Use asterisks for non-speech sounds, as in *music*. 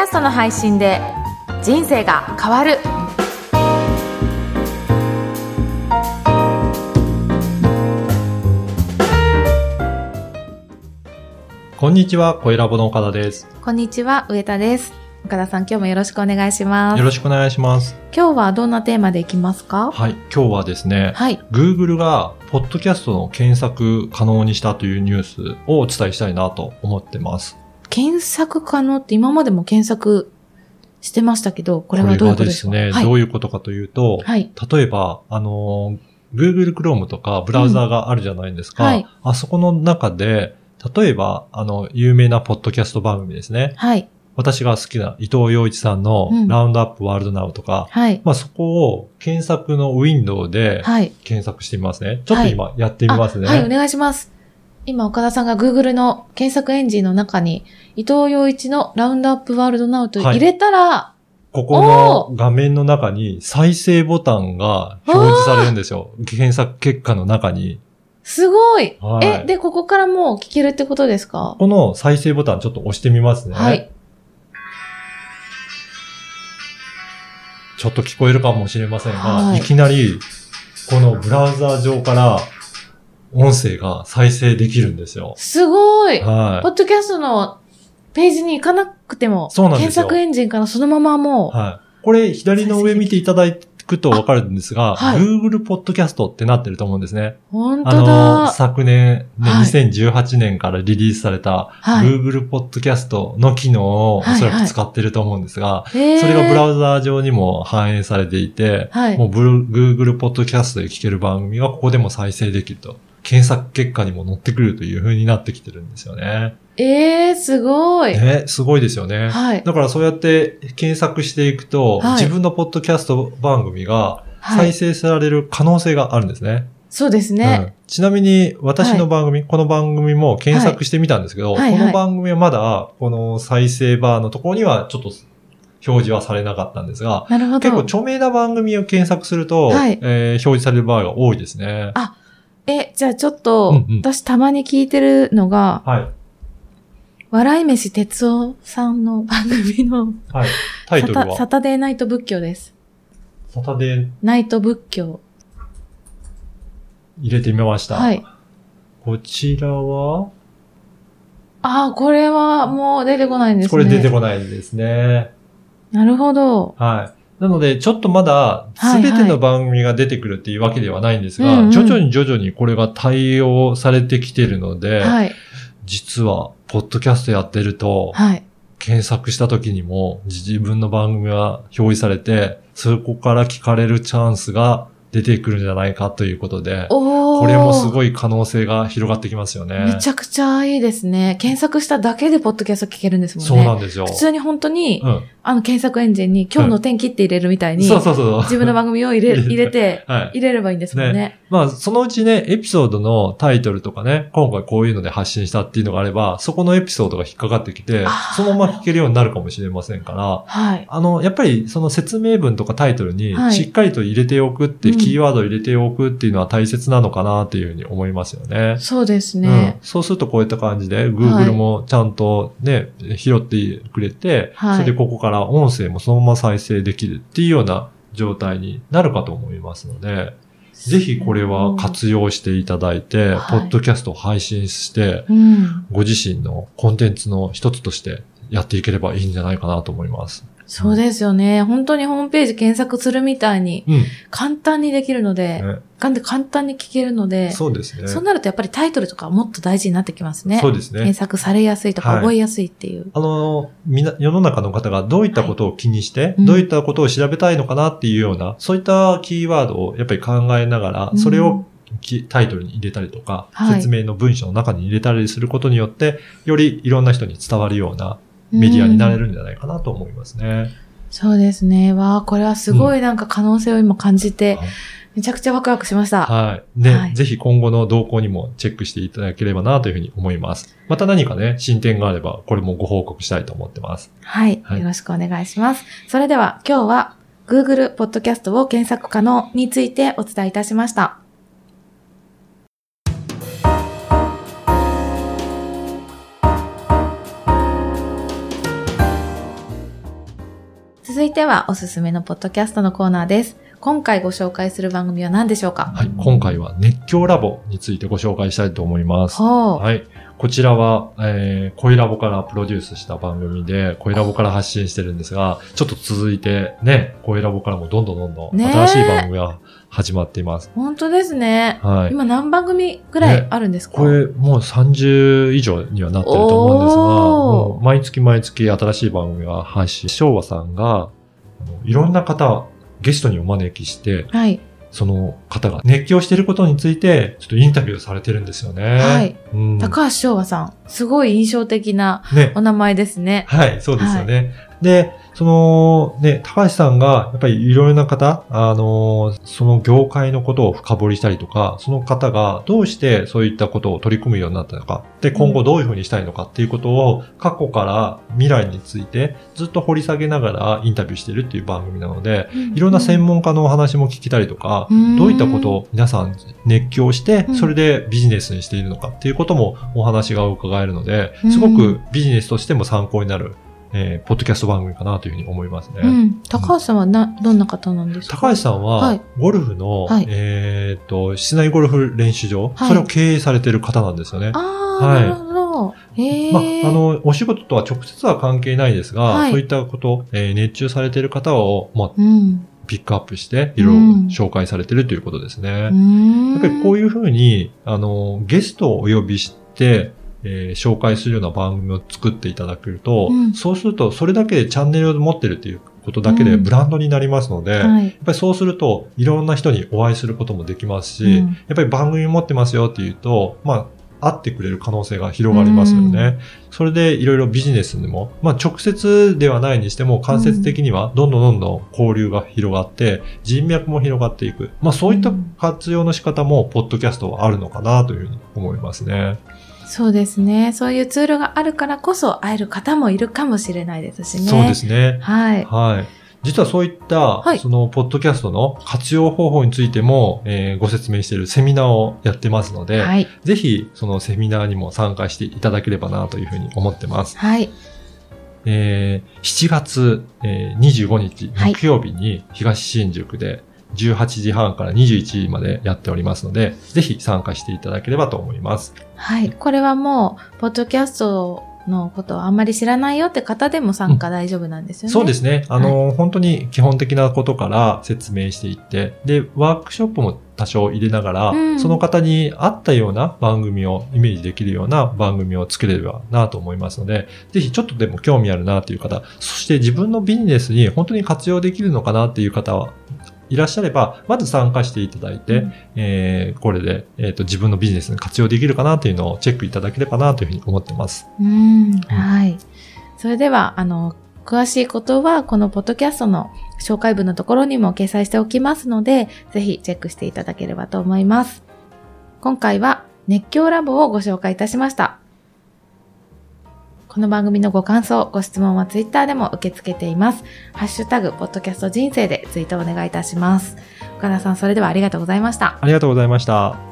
キャストの配信で人生が変わるこんにちは、小ラボの岡田です。こんにちは上田です岡田さん今日もよろしくお願いしますよろしくお願いします。今日はどんなテーマでいきますか？はい、今日はですね、はい Google がポッドキャストの検索可能にしたというニュースをお伝えしたいなと思ってます。検索可能って今までも検索してましたけどこれはどういうことでしょうこれはですね、はいどういうことかというと、はい例えば、あのー、Google Chrome とかブラウザーがあるじゃないですか。うんはいあそこの中で、例えば、あの、有名なポッドキャスト番組ですね。はい私が好きな伊藤洋一さんのうんラウンドアップワールドナウとか、はいまあそこを検索のウィンドウではい検索してみますね。ちょっと今やってみますね。あはい、お願いします。今、岡田さんが Google の検索エンジンの中に、伊藤洋一のラウンドアップワールドナウト入れたら、ここの画面の中に再生ボタンが表示されるんですよ。検索結果の中に。すごい、はいえ、で、ここからもう聞けるってことですか？この再生ボタンちょっと押してみますね。はい。ちょっと聞こえるかもしれませんが、はいい、きなりこのブラウザー上から音声が再生できるんですよ。すごい、はポッドキャストのページに行かなくても、そうなんですよ検索エンジンからそのままもい。はい。これ左の上見ていただくとわかるんですが、はい Google Podcast ってなってると思うんですね。う、本あ当の、だ。昨年、ねはい2018年からリリースされた、はい Google Podcast の機能をおそらく使ってると思うんですが、へーそれがブラウザー上にも反映されていて、はいもう Google Podcast で聞ける番組がここでも再生できると。検索結果にも載ってくるという風になってきてるんですよね。えー、すごい。ね、すごいですよね。はい。だからそうやって検索していくと、はい自分のポッドキャスト番組がはい。再生される可能性があるんですね。そうですうんね。ちなみに私の番組、この番組も検索してみたんですけど、はいはいはいこの番組はまだこの再生バーのところにはちょっと表示はされなかったんですが、なるほど。結構著名な番組を検索すると、はいえー表示される場合が多いですね。あえ、じゃあちょっと、うんうん私たまに聞いてるのが、はい。笑い飯哲夫さんの番組のはい。タイトルサタサは、タデーナイト仏教です。サタデー？ナイト仏教。入れてみました。はい。こちらは、ああ、これはもう出てこないんですね。これ出てこないですね。なるほど。はい。なので、ちょっとまだ、はいすべての番組が出てくるっていうわけではないんですが、うんうん徐々に徐々にこれが対応されてきてるので、はい。実は、ポッドキャストやってると、はい。検索した時にも自分の番組が表示されて、そこから聞かれるチャンスが出てくるんじゃないかということで。これもすい。ごい可能性が広がってきますよね。めちゃくちゃいいですね。検索しただけでポッドキャスト聞けるんですもんね。そうなんですよ。普通に本当に、うん。あの検索エンジンに今日の天気って入れるみたいに、そうそうそう。自分の番組を入れ *laughs* 入れて、はい。入れればいいんですもんね。まあ、そのうちね、エピソードのタイトルとかね、今回こういうので発信したっていうのがあれば、そこのエピソードが引っかかってきてそのまま聞けるようになるかもしれませんから、はい。あの、やっぱりその説明文とかタイトルにはいしっかりと入れておくって、うんキーワードを入れておくっていうのは大切なのかなっていうふうに思いますよね。そうですうんね。、そうするとこういった感じで、はい Google もちゃんとね、拾ってくれて、はいそれでここから音声もそのまま再生できるっていうような状態になるかと思いますので、ぜひこれは活用していただいて、はいポッドキャストを配信して、うん。ご自身のコンテンツの一つとしてやっていければいいんじゃないかなと思います。そうですよね。本当にホームページ検索するみたいにうん。簡単にできるので、ね簡単に聞けるので、そうですね。そうなるとやっぱりタイトルとかもっと大事になってきますね。そうですね検。索されやすいとかはい覚えやすいっていう。あの、みな、世の中の方がどういったことを気にして、うんどういったことを調べたいのかなっていうような、そういったキーワードをやっぱり考えながら、うんそれをきタイトルに入れたりとか、はい説明の文章の中に入れたりすることによって、よりいろんな人に伝わるようなメディアになれる。るんじゃないかなと思いますね。そうですね。わあ、これはすごいなんか可能性を今感じて、はいめちゃくちゃワクワクしました。はい。ね、はいぜひ今後の動向にもチェックしていただければなというふうに思います。また何かね、進展があれば、これもご報告したいと思ってます。はい。はいよろしくお願いします。それでは今日は Google ポッドキャストを検索可能についてお伝えいたしました。続いてはおすすめのポッドキャストのコーナーです。今回ご紹介する番組は何でしょうか？はい。今回は熱狂ラボについてご紹介したいと思います。はい。こちらは、えー、恋ラボからプロデュースした番組で、恋ラボから発信してるんですが、ちょっと続いてね、恋ラボからもどんどんどんどん新しい番組が始まっています。本当ですね。はい。今何番組ぐらいあるんですか、これもう30以上にはなってると思うんですが、毎月毎月新しい番組が配信。昭和さんが、いろんな方、ゲストにお招きして、はい。その方が熱狂していることについて、ちょっとインタビューされてるんですよね。はい。うん、高橋昭和さん。すごい印象的なねお。名前ですね。はい、そうですよね。で、その、ね、高橋さんが、やっぱりいろいろな方、あの、その業界のことを深掘りしたりとか、その方がどうしてそういったことを取り組むようになったのか、で、今後どういうふうにしたいのかっていうことを、過去から未来についてずっと掘り下げながらインタビューしてるっていう番組なので、いろんな専門家のお話も聞けたりとか、うん。どういったことを皆さん熱狂してう、ん。それでビジネスにしているのかっていうこともお話が伺えるのでうん、すごくビジネスとしても参考になる、えーポッドキャスト番組かなというふうに思いますね。うん。高橋さんはな、どんな方なんですか？高橋さんは、はいゴルフの、はいえっと、室内ゴルフ練習場、はいそれを経営されてる方なんですよね。ああ、はいなるほど。へえ。まあ、あの、お仕事とは直接は関係ないですが、はいそういったこと、えー熱中されている方を、まあ、うん。ピックアップして、いろいろ紹介されてるということですね。うーん。やっぱりこういうふうに、あの、ゲストをお呼びして、えー紹介するような番組を作っていただけると、うんそうすると、それだけでチャンネルを持ってるっていうことだけでうんブランドになりますので、やっはい。ぱりそうすると、いろんな人にお会いすることもできますし、うんやっぱり番組持ってますよっていうと、まあ、会ってくれる可能性が広がりますよね。それでいろいろビジネスにも、まあ直接ではないにしても間接的にはどんどんどんどん交流が広がって人脈も広がっていく。まあそういった活用の仕方もポッドキャストはあるのかなというふうに思いますね。そうですね。そういうツールがあるからこそ会える方もいるかもしれないですしね。そうですね。はい。はい。実はそういった、はいその、ポッドキャストの活用方法についても、えーご説明しているセミナーをやってますので、はい。ぜひ、そのセミナーにも参加していただければなというふうに思ってます。はい。えー7月、えー25日はい木曜日に東新宿で18時半から21時までやっておりますので、ぜひ参加していただければと思います。はい。これはもう、ポッドキャストのことをあんまり知らないよって方でも参加大丈夫なんですよね。そうですね。あの、本当に基本的なことから説明していって、で、ワークショップも多少入れながら、うんその方に合ったような番組を、イメージできるような番組を作れればなと思いますので、ぜひちょっとでも興味あるなという方、そして自分のビジネスに本当に活用できるのかなっていう方はいらっしゃれば、まず参加していただいて、うんえーこれで、えっ、と、自分のビジネスに活用できるかなというのをチェックいただければなというふうに思ってます。うん。はい。それでは、あの、詳しいことは、このポッドキャストの紹介文のところにも掲載しておきますので、ぜひチェックしていただければと思います。今回は、熱狂ラボをご紹介いたしました。この番組のご感想、ご質問はツイッターでも受け付けています。ハッシュタグ、ポッドキャスト人生でツイートお願いいたします。岡田さん、それではありがとうございました。ありがとうございました。